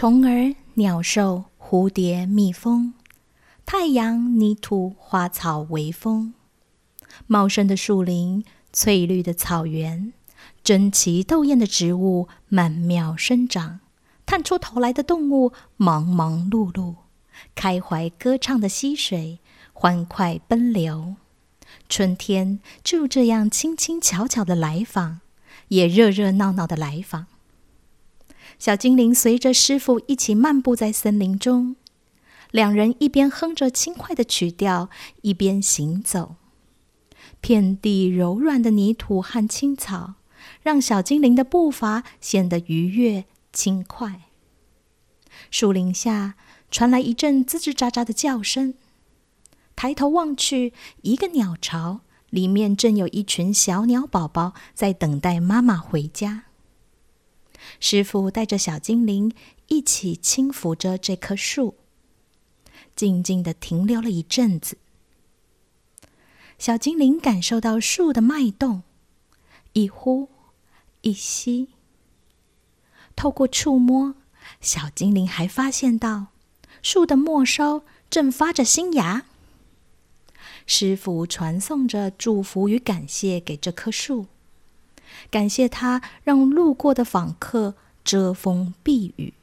虫儿、鸟兽、蝴蝶、蜜蜂，太阳、泥土、花草、微风，茂盛的树林，翠绿的草原，争奇斗艳的植物曼妙生长，探出头来的动物忙忙碌碌，开怀歌唱的溪水欢快奔流。春天就这样轻轻巧巧的来访，也热热闹闹的来访。小精灵随着师傅一起漫步在森林中，两人一边哼着轻快的曲调，一边行走。遍地柔软的泥土和青草，让小精灵的步伐显得愉悦轻快。树林下传来一阵吱吱喳喳的叫声，抬头望去，一个鸟巢里面正有一群小鸟宝宝在等待妈妈回家。师傅带着小精灵一起轻抚着这棵树，静静的停留了一阵子。小精灵感受到树的脉动，一呼一吸。透过触摸，小精灵还发现到树的末梢正发着新芽。师傅传送着祝福与感谢给这棵树。感谢他让路过的访客遮风避雨，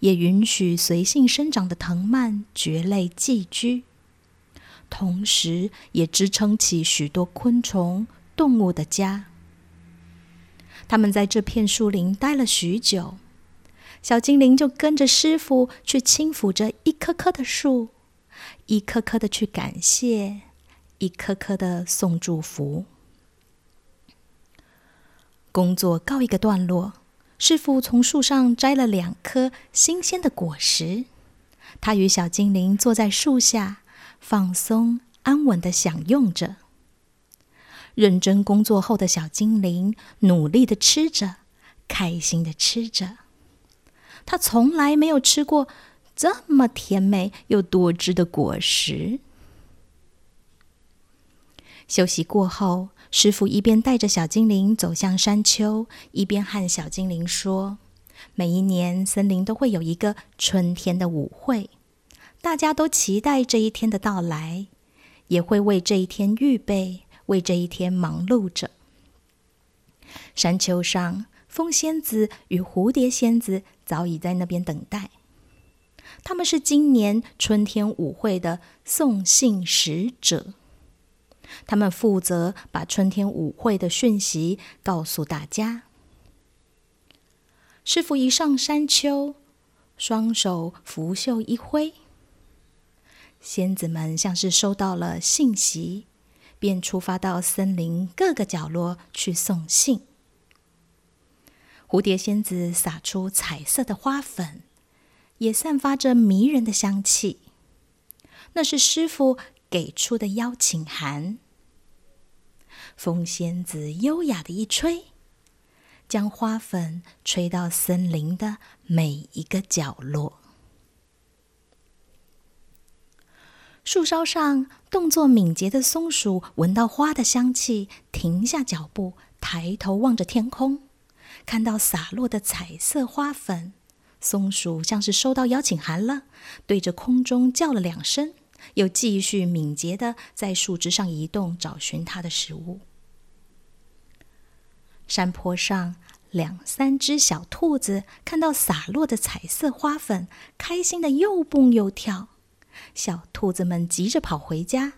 也允许随性生长的藤蔓蕨类寄居，同时也支撑起许多昆虫、动物的家。他们在这片树林待了许久，小精灵就跟着师傅去轻抚着一棵棵的树，一棵棵的去感谢，一棵棵的送祝福。工作告一个段落，师傅从树上摘了两颗新鲜的果实。他与小精灵坐在树下，放松安稳的享用着。认真工作后的小精灵努力的吃着，开心的吃着。他从来没有吃过这么甜美又多汁的果实。休息过后。师傅一边带着小精灵走向山丘，一边和小精灵说：“每一年森林都会有一个春天的舞会，大家都期待这一天的到来，也会为这一天预备，为这一天忙碌着。”山丘上，风仙子与蝴蝶仙子早已在那边等待，他们是今年春天舞会的送信使者。他们负责把春天舞会的讯息告诉大家。师傅一上山丘，双手拂袖一挥，仙子们像是收到了信息，便出发到森林各个角落去送信。蝴蝶仙子撒出彩色的花粉，也散发着迷人的香气，那是师傅。给出的邀请函，风仙子优雅的一吹，将花粉吹到森林的每一个角落。树梢上动作敏捷的松鼠闻到花的香气，停下脚步，抬头望着天空，看到洒落的彩色花粉，松鼠像是收到邀请函了，对着空中叫了两声。又继续敏捷的在树枝上移动，找寻它的食物。山坡上，两三只小兔子看到洒落的彩色花粉，开心的又蹦又跳。小兔子们急着跑回家，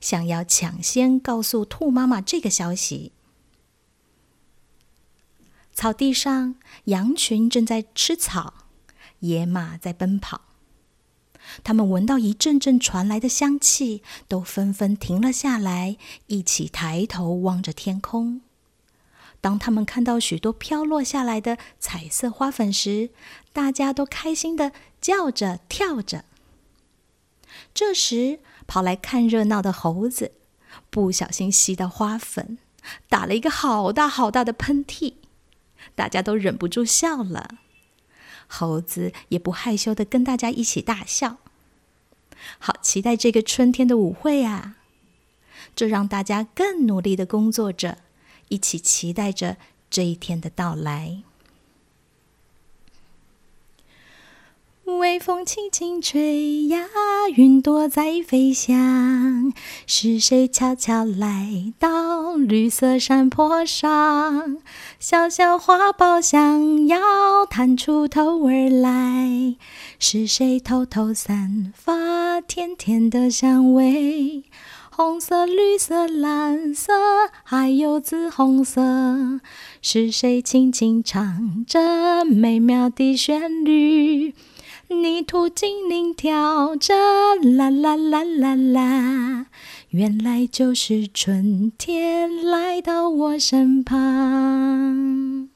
想要抢先告诉兔妈妈这个消息。草地上，羊群正在吃草，野马在奔跑。他们闻到一阵阵传来的香气，都纷纷停了下来，一起抬头望着天空。当他们看到许多飘落下来的彩色花粉时，大家都开心的叫着跳着。这时，跑来看热闹的猴子不小心吸到花粉，打了一个好大好大的喷嚏，大家都忍不住笑了。猴子也不害羞的跟大家一起大笑，好期待这个春天的舞会啊！这让大家更努力的工作着，一起期待着这一天的到来。微风轻轻吹呀，云朵在飞翔。是谁悄悄来到绿色山坡上？小小花苞想要探出头儿来。是谁偷偷散发甜甜的香味？红色、绿色、蓝色，还有紫红色。是谁轻轻唱着美妙的旋律？泥土精灵跳着啦啦啦啦啦，原来就是春天来到我身旁。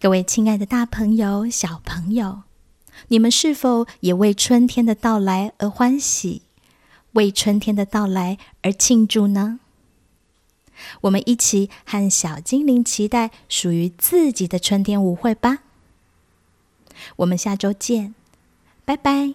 各位亲爱的大朋友、小朋友，你们是否也为春天的到来而欢喜，为春天的到来而庆祝呢？我们一起和小精灵期待属于自己的春天舞会吧！我们下周见，拜拜。